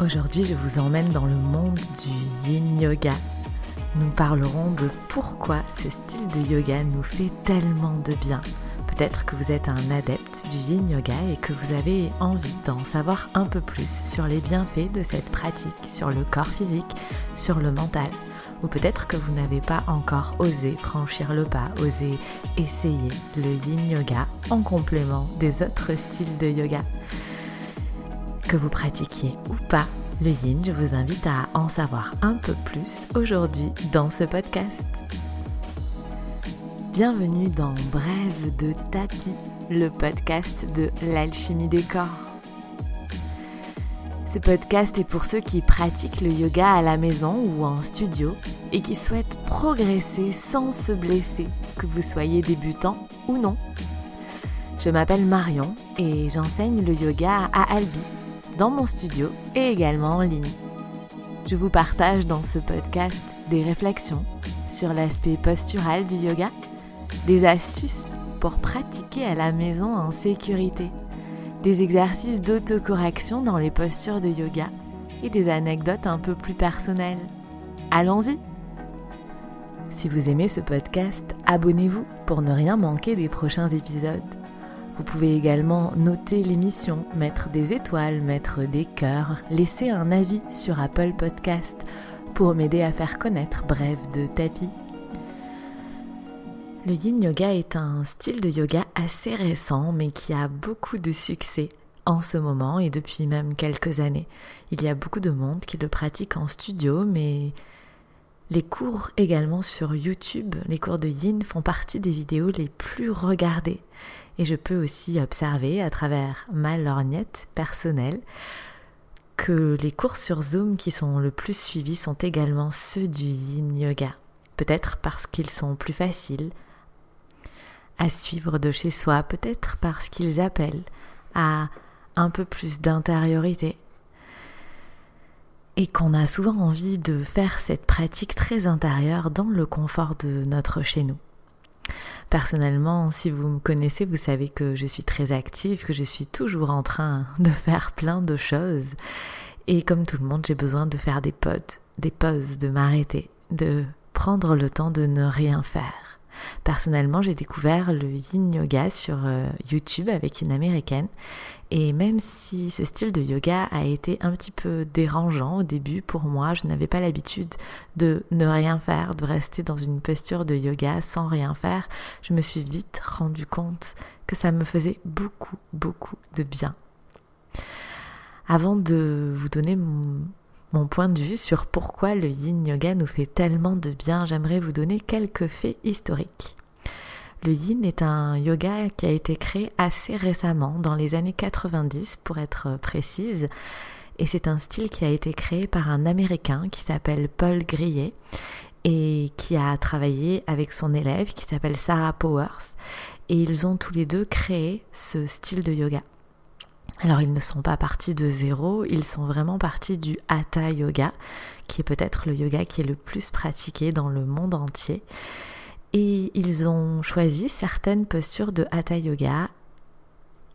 Aujourd'hui, je vous emmène dans le monde du yin yoga. Nous parlerons de pourquoi ce style de yoga nous fait tellement de bien. Peut-être que vous êtes un adepte du yin yoga et que vous avez envie d'en savoir un peu plus sur les bienfaits de cette pratique, sur le corps physique, sur le mental. Ou peut-être que vous n'avez pas encore osé franchir le pas, osé essayer le yin yoga en complément des autres styles de yoga. Que vous pratiquiez ou pas le yin, je vous invite à en savoir un peu plus aujourd'hui dans ce podcast. Bienvenue dans Brève de tapis, le podcast de l'alchimie des corps. Ce podcast est pour ceux qui pratiquent le yoga à la maison ou en studio et qui souhaitent progresser sans se blesser, que vous soyez débutant ou non. Je m'appelle Marion et j'enseigne le yoga à Albi, dans mon studio et également en ligne. Je vous partage dans ce podcast des réflexions sur l'aspect postural du yoga, des astuces pour pratiquer à la maison en sécurité, des exercices d'autocorrection dans les postures de yoga et des anecdotes un peu plus personnelles. Allons-y Si vous aimez ce podcast, abonnez-vous pour ne rien manquer des prochains épisodes. Vous pouvez également noter l'émission, mettre des étoiles, mettre des cœurs, laisser un avis sur Apple Podcast pour m'aider à faire connaître Bref de tapis. Le yin yoga est un style de yoga assez récent mais qui a beaucoup de succès en ce moment et depuis même quelques années. Il y a beaucoup de monde qui le pratique en studio mais les cours également sur YouTube, les cours de yin font partie des vidéos les plus regardées et je peux aussi observer à travers ma lorgnette personnelle que les cours sur Zoom qui sont le plus suivis sont également ceux du yin yoga. Peut-être parce qu'ils sont plus faciles à suivre de chez soi, peut-être parce qu'ils appellent à un peu plus d'intériorité et qu'on a souvent envie de faire cette pratique très intérieure dans le confort de notre chez nous. Personnellement, si vous me connaissez, vous savez que je suis très active, que je suis toujours en train de faire plein de choses. Et comme tout le monde, j'ai besoin de faire des pods, des pauses, de m'arrêter, de prendre le temps de ne rien faire. Personnellement, j'ai découvert le yin yoga sur euh, YouTube avec une américaine. Et même si ce style de yoga a été un petit peu dérangeant au début pour moi, je n'avais pas l'habitude de ne rien faire, de rester dans une posture de yoga sans rien faire, je me suis vite rendu compte que ça me faisait beaucoup, beaucoup de bien. Avant de vous donner mon, mon point de vue sur pourquoi le yin yoga nous fait tellement de bien, j'aimerais vous donner quelques faits historiques. Le yin est un yoga qui a été créé assez récemment, dans les années 90 pour être précise, et c'est un style qui a été créé par un Américain qui s'appelle Paul Grillet et qui a travaillé avec son élève qui s'appelle Sarah Powers, et ils ont tous les deux créé ce style de yoga. Alors ils ne sont pas partis de zéro, ils sont vraiment partis du Hatha Yoga, qui est peut-être le yoga qui est le plus pratiqué dans le monde entier. Et ils ont choisi certaines postures de Hatha Yoga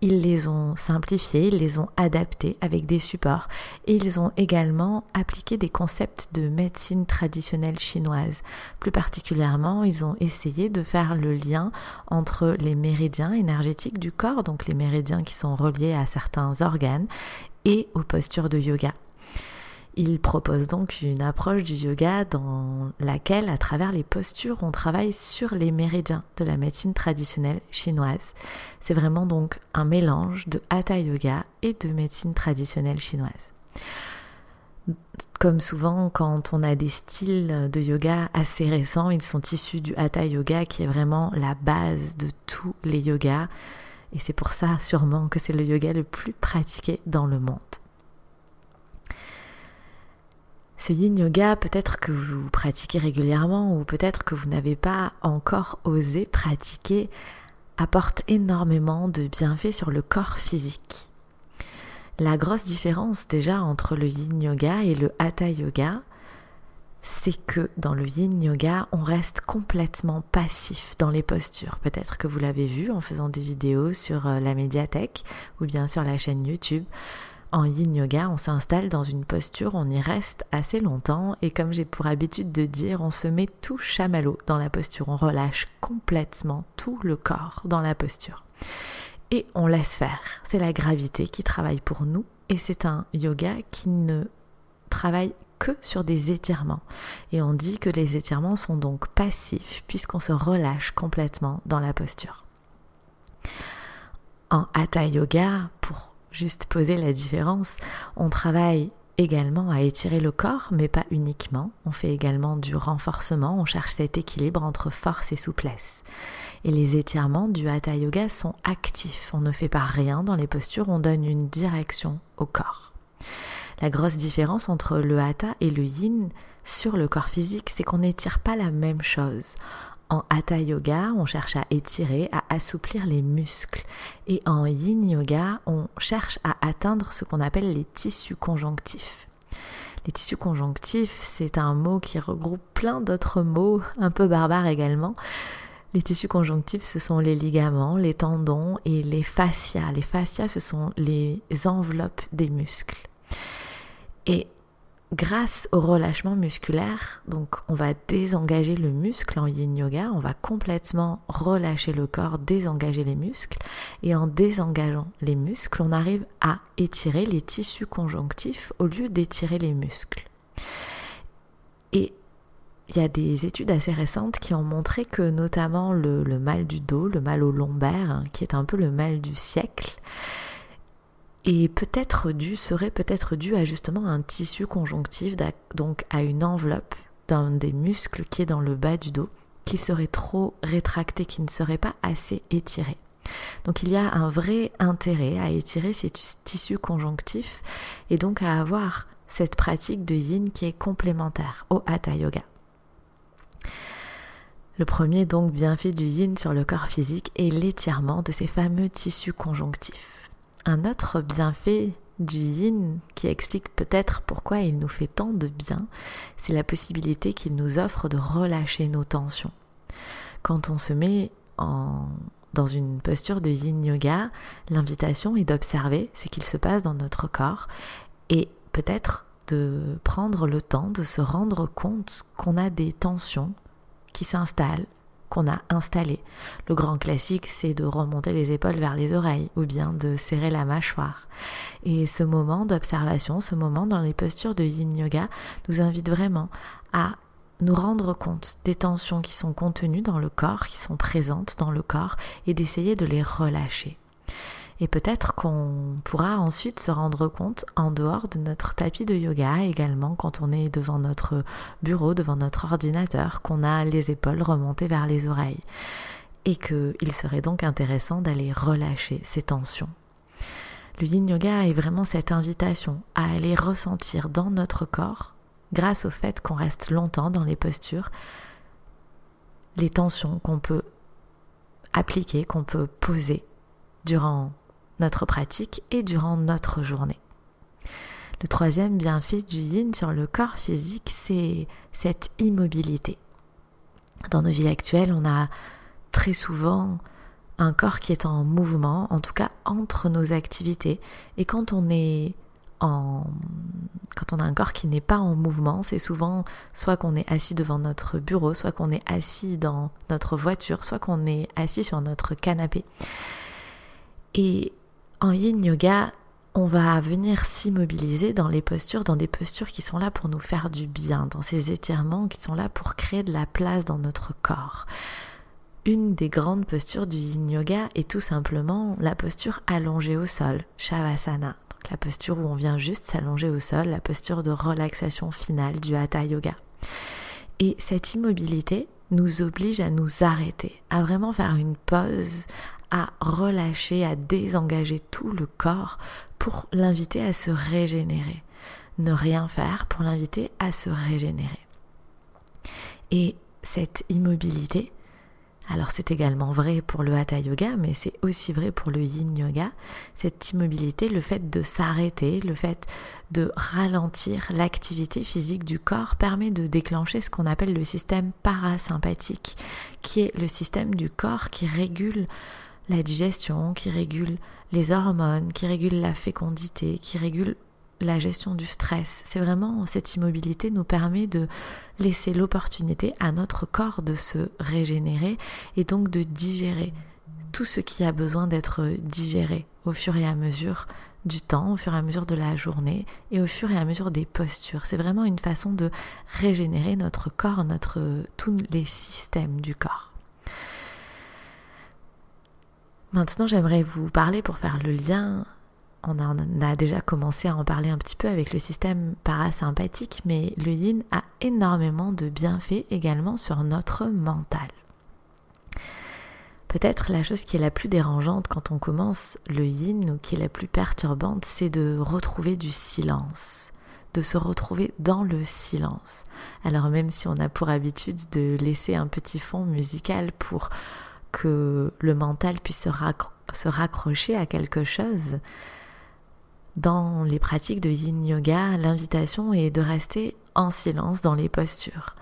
ils les ont simplifiées, ils les ont adaptées avec des supports et ils ont également appliqué des concepts de médecine traditionnelle chinoise. Plus particulièrement, ils ont essayé de faire le lien entre les méridiens énergétiques du corps, donc les méridiens qui sont reliés à certains organes, et aux postures de yoga. Il propose donc une approche du yoga dans laquelle, à travers les postures, on travaille sur les méridiens de la médecine traditionnelle chinoise. C'est vraiment donc un mélange de hatha yoga et de médecine traditionnelle chinoise. Comme souvent, quand on a des styles de yoga assez récents, ils sont issus du hatha yoga qui est vraiment la base de tous les yogas. Et c'est pour ça sûrement que c'est le yoga le plus pratiqué dans le monde. Ce yin yoga, peut-être que vous pratiquez régulièrement ou peut-être que vous n'avez pas encore osé pratiquer, apporte énormément de bienfaits sur le corps physique. La grosse différence déjà entre le yin yoga et le hatha yoga, c'est que dans le yin yoga, on reste complètement passif dans les postures. Peut-être que vous l'avez vu en faisant des vidéos sur euh, la médiathèque ou bien sur la chaîne YouTube. En yin yoga, on s'installe dans une posture, on y reste assez longtemps et comme j'ai pour habitude de dire, on se met tout chamallow dans la posture, on relâche complètement tout le corps dans la posture. Et on laisse faire. C'est la gravité qui travaille pour nous et c'est un yoga qui ne travaille que sur des étirements. Et on dit que les étirements sont donc passifs puisqu'on se relâche complètement dans la posture. En hatha yoga, pour juste poser la différence. On travaille également à étirer le corps, mais pas uniquement. On fait également du renforcement, on cherche cet équilibre entre force et souplesse. Et les étirements du Hatha Yoga sont actifs. On ne fait pas rien dans les postures, on donne une direction au corps. La grosse différence entre le Hatha et le Yin sur le corps physique, c'est qu'on n'étire pas la même chose. En Hatha Yoga, on cherche à étirer, à assouplir les muscles. Et en Yin Yoga, on cherche à atteindre ce qu'on appelle les tissus conjonctifs. Les tissus conjonctifs, c'est un mot qui regroupe plein d'autres mots, un peu barbares également. Les tissus conjonctifs, ce sont les ligaments, les tendons et les fascias. Les fascias, ce sont les enveloppes des muscles. Grâce au relâchement musculaire, donc on va désengager le muscle en yin yoga, on va complètement relâcher le corps, désengager les muscles, et en désengageant les muscles, on arrive à étirer les tissus conjonctifs au lieu d'étirer les muscles. Et il y a des études assez récentes qui ont montré que notamment le, mal du dos, le mal au lombaire, hein, qui est un peu le mal du siècle, et peut-être dû, serait peut-être dû à justement un tissu conjonctif, donc à une enveloppe d'un des muscles qui est dans le bas du dos, qui serait trop rétracté, qui ne serait pas assez étiré. Donc il y a un vrai intérêt à étirer ces tissus conjonctifs et donc à avoir cette pratique de yin qui est complémentaire au hatha yoga. Le premier donc bienfait du yin sur le corps physique est l'étirement de ces fameux tissus conjonctifs. Un autre bienfait du yin qui explique peut-être pourquoi il nous fait tant de bien, c'est la possibilité qu'il nous offre de relâcher nos tensions. Quand on se met dans une posture de yin yoga, l'invitation est d'observer ce qu'il se passe dans notre corps et peut-être de prendre le temps de se rendre compte qu'on a des tensions qui s'installent qu'on a installé. Le grand classique, c'est de remonter les épaules vers les oreilles ou bien de serrer la mâchoire. Et ce moment d'observation, ce moment dans les postures de yin yoga nous invite vraiment à nous rendre compte des tensions qui sont contenues dans le corps, qui sont présentes dans le corps et d'essayer de les relâcher. Et peut-être qu'on pourra ensuite se rendre compte en dehors de notre tapis de yoga également quand on est devant notre bureau, devant notre ordinateur, qu'on a les épaules remontées vers les oreilles. Et qu'il serait donc intéressant d'aller relâcher ces tensions. Le yin yoga est vraiment cette invitation à aller ressentir dans notre corps, grâce au fait qu'on reste longtemps dans les postures, les tensions qu'on peut appliquer, qu'on peut poser durant notre pratique et durant notre journée. Le troisième bienfait du yin sur le corps physique, c'est cette immobilité. Dans nos vies actuelles, on a très souvent un corps qui est en mouvement, en tout cas entre nos activités. Et quand on est en, quand on a un corps qui n'est pas en mouvement, c'est souvent soit qu'on est assis devant notre bureau, soit qu'on est assis dans notre voiture, soit qu'on est assis sur notre canapé. Et en yin yoga, on va venir s'immobiliser dans les postures, dans des postures qui sont là pour nous faire du bien, dans ces étirements qui sont là pour créer de la place dans notre corps. Une des grandes postures du yin yoga est tout simplement la posture allongée au sol, shavasana. la posture où on vient juste s'allonger au sol, la posture de relaxation finale du hatha yoga. Et cette immobilité nous oblige à nous arrêter, à vraiment faire une pause, à relâcher, à désengager tout le corps pour l'inviter à se régénérer. Ne rien faire pour l'inviter à se régénérer. Et cette immobilité, alors c'est également vrai pour le hatha yoga, mais c'est aussi vrai pour le yin yoga, cette immobilité, le fait de s'arrêter, le fait de ralentir l'activité physique du corps permet de déclencher ce qu'on appelle le système parasympathique, qui est le système du corps qui régule la digestion, qui régule les hormones, qui régule la fécondité, qui régule la gestion du stress. C'est vraiment cette immobilité nous permet de laisser l'opportunité à notre corps de se régénérer et donc de digérer tout ce qui a besoin d'être digéré au fur et à mesure du temps, au fur et à mesure de la journée et au fur et à mesure des postures. C'est vraiment une façon de régénérer notre corps, notre tous les systèmes du corps. Maintenant, j'aimerais vous parler pour faire le lien on a, déjà commencé à en parler un petit peu avec le système parasympathique, mais le yin a énormément de bienfaits également sur notre mental. Peut-être la chose qui est la plus dérangeante quand on commence le yin ou qui est la plus perturbante, c'est de retrouver du silence, de se retrouver dans le silence. Alors même si on a pour habitude de laisser un petit fond musical pour que le mental puisse se, raccrocher à quelque chose, dans les pratiques de yin yoga, l'invitation est de rester en silence dans les postures.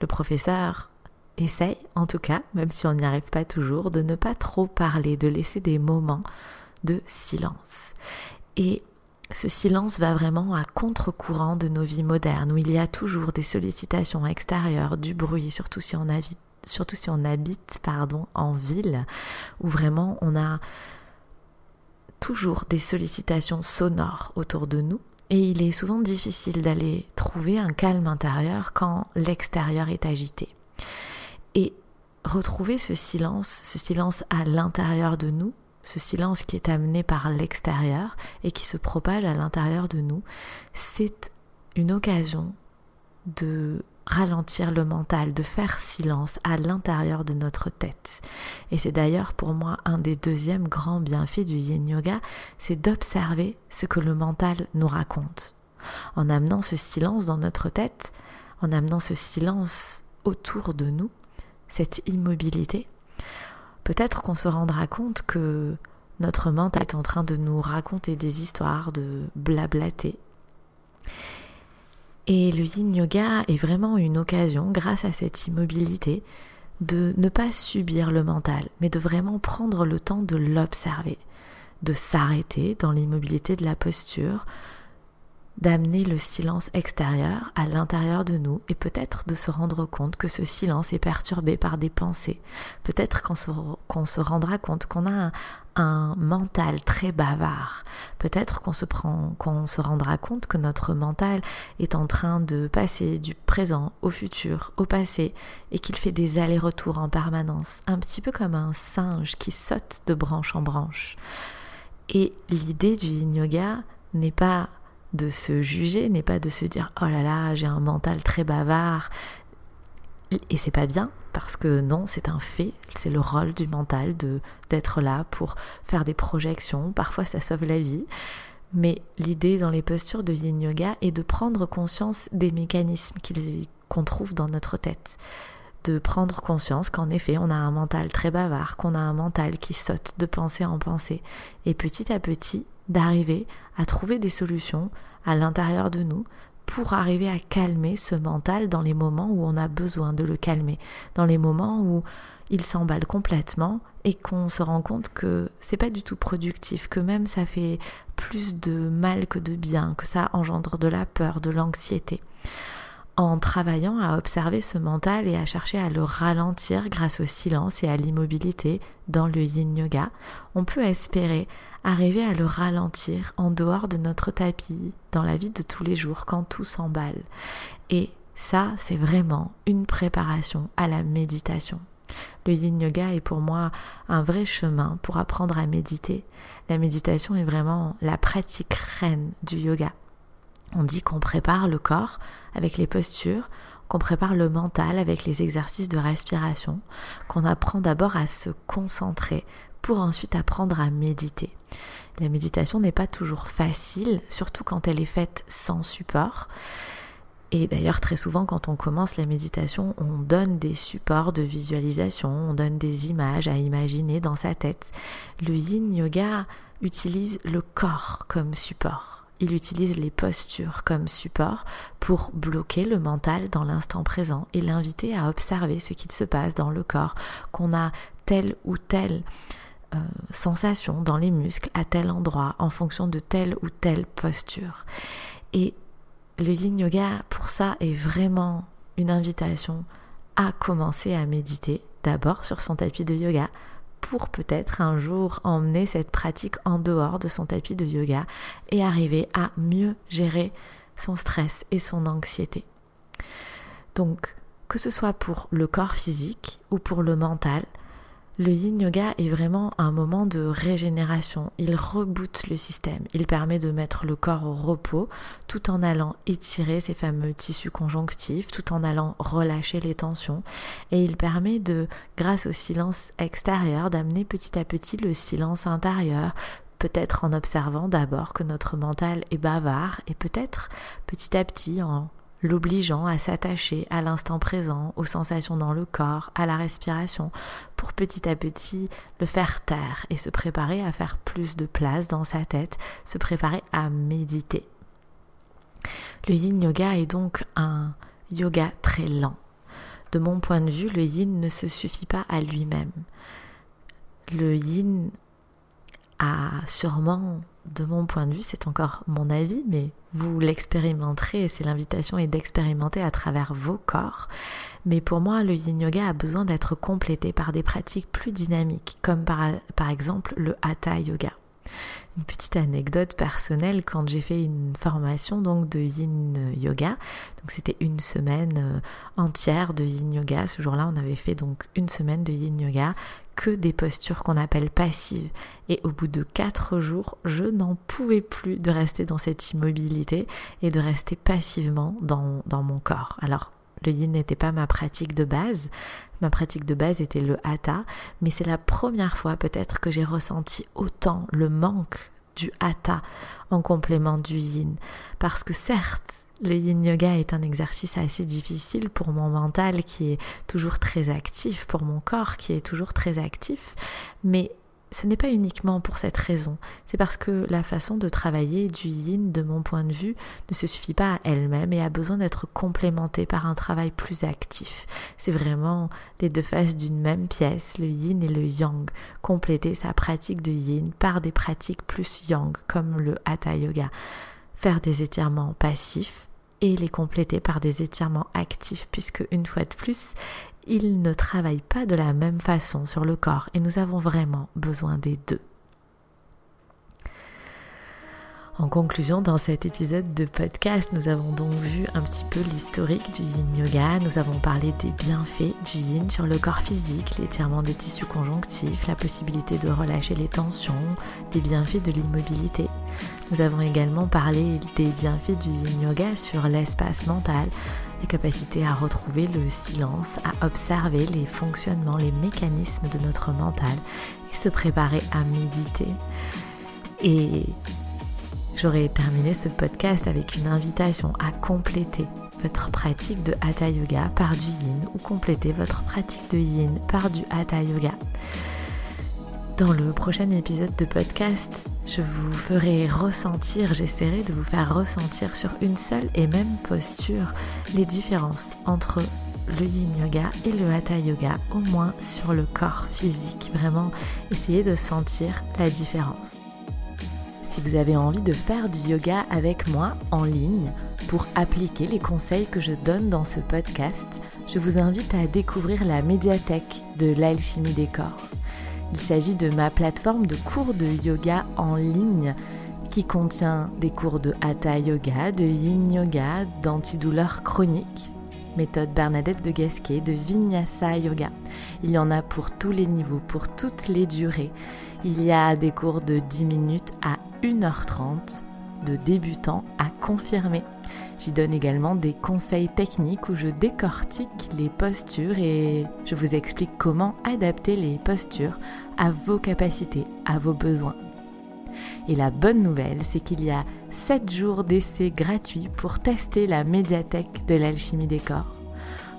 Le professeur essaye, en tout cas, même si on n'y arrive pas toujours, de ne pas trop parler, de laisser des moments de silence. Et ce silence va vraiment à contre-courant de nos vies modernes, où il y a toujours des sollicitations extérieures, du bruit, surtout si on habite, surtout si on habite pardon, en ville, où vraiment on a toujours des sollicitations sonores autour de nous et il est souvent difficile d'aller trouver un calme intérieur quand l'extérieur est agité. Et retrouver ce silence, ce silence à l'intérieur de nous, ce silence qui est amené par l'extérieur et qui se propage à l'intérieur de nous, c'est une occasion de ralentir le mental, de faire silence à l'intérieur de notre tête. Et c'est d'ailleurs pour moi un des deuxièmes grands bienfaits du yin yoga, c'est d'observer ce que le mental nous raconte. En amenant ce silence dans notre tête, en amenant ce silence autour de nous, cette immobilité, peut-être qu'on se rendra compte que notre mental est en train de nous raconter des histoires, de blablater. Et le yin yoga est vraiment une occasion, grâce à cette immobilité, de ne pas subir le mental, mais de vraiment prendre le temps de l'observer, de s'arrêter dans l'immobilité de la posture, d'amener le silence extérieur à l'intérieur de nous et peut-être de se rendre compte que ce silence est perturbé par des pensées. Peut-être qu'on se, rendra compte qu'on a un, mental très bavard. Peut-être qu'on se, qu'on se rendra compte que notre mental est en train de passer du présent au futur, au passé, et qu'il fait des allers-retours en permanence, un petit peu comme un singe qui saute de branche en branche. Et l'idée du yoga n'est pas de se juger, n'est pas de se dire oh là là, j'ai un mental très bavard. Et c'est pas bien parce que non, c'est un fait, c'est le rôle du mental de d'être là pour faire des projections, parfois ça sauve la vie. Mais l'idée dans les postures de yin yoga est de prendre conscience des mécanismes qu'on trouve dans notre tête. De prendre conscience qu'en effet, on a un mental très bavard, qu'on a un mental qui saute de pensée en pensée. Et petit à petit, d'arriver à trouver des solutions à l'intérieur de nous pour arriver à calmer ce mental dans les moments où on a besoin de le calmer, dans les moments où il s'emballe complètement et qu'on se rend compte que c'est pas du tout productif, que même ça fait plus de mal que de bien, que ça engendre de la peur, de l'anxiété. En travaillant à observer ce mental et à chercher à le ralentir grâce au silence et à l'immobilité dans le yin yoga, on peut espérer arriver à le ralentir en dehors de notre tapis, dans la vie de tous les jours, quand tout s'emballe. Et ça, c'est vraiment une préparation à la méditation. Le yin yoga est pour moi un vrai chemin pour apprendre à méditer. La méditation est vraiment la pratique reine du yoga. On dit qu'on prépare le corps avec les postures, qu'on prépare le mental avec les exercices de respiration, qu'on apprend d'abord à se concentrer pour ensuite apprendre à méditer. La méditation n'est pas toujours facile, surtout quand elle est faite sans support. Et d'ailleurs, très souvent, quand on commence la méditation, on donne des supports de visualisation, on donne des images à imaginer dans sa tête. Le yin yoga utilise le corps comme support. Il utilise les postures comme support pour bloquer le mental dans l'instant présent et l'inviter à observer ce qu'il se passe dans le corps, qu'on a tel ou tel euh, sensation dans les muscles à tel endroit en fonction de telle ou telle posture. Et le yin yoga, pour ça, est vraiment une invitation à commencer à méditer d'abord sur son tapis de yoga pour peut-être un jour emmener cette pratique en dehors de son tapis de yoga et arriver à mieux gérer son stress et son anxiété. Donc, que ce soit pour le corps physique ou pour le mental, le yin yoga est vraiment un moment de régénération. Il reboote le système. Il permet de mettre le corps au repos tout en allant étirer ces fameux tissus conjonctifs, tout en allant relâcher les tensions. Et il permet de, grâce au silence extérieur, d'amener petit à petit le silence intérieur, peut-être en observant d'abord que notre mental est bavard et peut-être petit à petit en l'obligeant à s'attacher à l'instant présent, aux sensations dans le corps, à la respiration, pour petit à petit le faire taire et se préparer à faire plus de place dans sa tête, se préparer à méditer. Le yin yoga est donc un yoga très lent. De mon point de vue, le yin ne se suffit pas à lui-même. Le yin a sûrement de mon point de vue, c'est encore mon avis, mais vous l'expérimenterez et c'est l'invitation est d'expérimenter à travers vos corps. Mais pour moi, le yin yoga a besoin d'être complété par des pratiques plus dynamiques, comme par, par exemple le hatha yoga. Une petite anecdote personnelle quand j'ai fait une formation donc de yin yoga. Donc c'était une semaine euh, entière de yin yoga. Ce jour-là, on avait fait donc une semaine de yin yoga que des postures qu'on appelle passives. Et au bout de quatre jours, je n'en pouvais plus de rester dans cette immobilité et de rester passivement dans, mon corps. Alors, le yin n'était pas ma pratique de base. Ma pratique de base était le hatha, mais c'est la première fois peut-être que j'ai ressenti autant le manque du hatha en complément du yin. Parce que certes, le yin yoga est un exercice assez difficile pour mon mental qui est toujours très actif, pour mon corps qui est toujours très actif, mais ce n'est pas uniquement pour cette raison, c'est parce que la façon de travailler du yin, de mon point de vue, ne se suffit pas à elle-même et a besoin d'être complémentée par un travail plus actif. C'est vraiment les deux faces d'une même pièce, le yin et le yang, compléter sa pratique de yin par des pratiques plus yang, comme le hatha yoga. Faire des étirements passifs et les compléter par des étirements actifs, puisque une fois de plus, ils ne travaillent pas de la même façon sur le corps et nous avons vraiment besoin des deux. En conclusion, dans cet épisode de podcast, nous avons donc vu un petit peu l'historique du yin yoga, nous avons parlé des bienfaits du yin sur le corps physique, l'étirement des tissus conjonctifs, la possibilité de relâcher les tensions, les bienfaits de l'immobilité. Nous avons également parlé des bienfaits du yin yoga sur l'espace mental, les capacités à retrouver le silence, à observer les fonctionnements, les mécanismes de notre mental et se préparer à méditer. Et J'aurais terminé ce podcast avec une invitation à compléter votre pratique de Hatha Yoga par du Yin ou compléter votre pratique de Yin par du Hatha Yoga. Dans le prochain épisode de podcast, je vous ferai ressentir, j'essaierai de vous faire ressentir sur une seule et même posture les différences entre le yin yoga et le hatha yoga, au moins sur le corps physique. Vraiment, essayez de sentir la différence si vous avez envie de faire du yoga avec moi en ligne pour appliquer les conseils que je donne dans ce podcast, je vous invite à découvrir la médiathèque de l'alchimie des corps. Il s'agit de ma plateforme de cours de yoga en ligne qui contient des cours de hatha yoga, de yin yoga, d'antidouleur chronique, méthode Bernadette de Gasquet, de vinyasa yoga. Il y en a pour tous les niveaux, pour toutes les durées. Il y a des cours de 10 minutes à 1h30 de débutants à confirmer. J'y donne également des conseils techniques où je décortique les postures et je vous explique comment adapter les postures à vos capacités, à vos besoins. Et la bonne nouvelle, c'est qu'il y a 7 jours d'essai gratuits pour tester la médiathèque de l'alchimie des corps.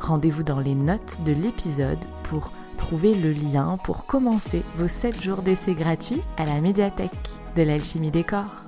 Rendez-vous dans les notes de l'épisode pour trouver le lien pour commencer vos 7 jours d'essai gratuits à la médiathèque de l'alchimie des corps.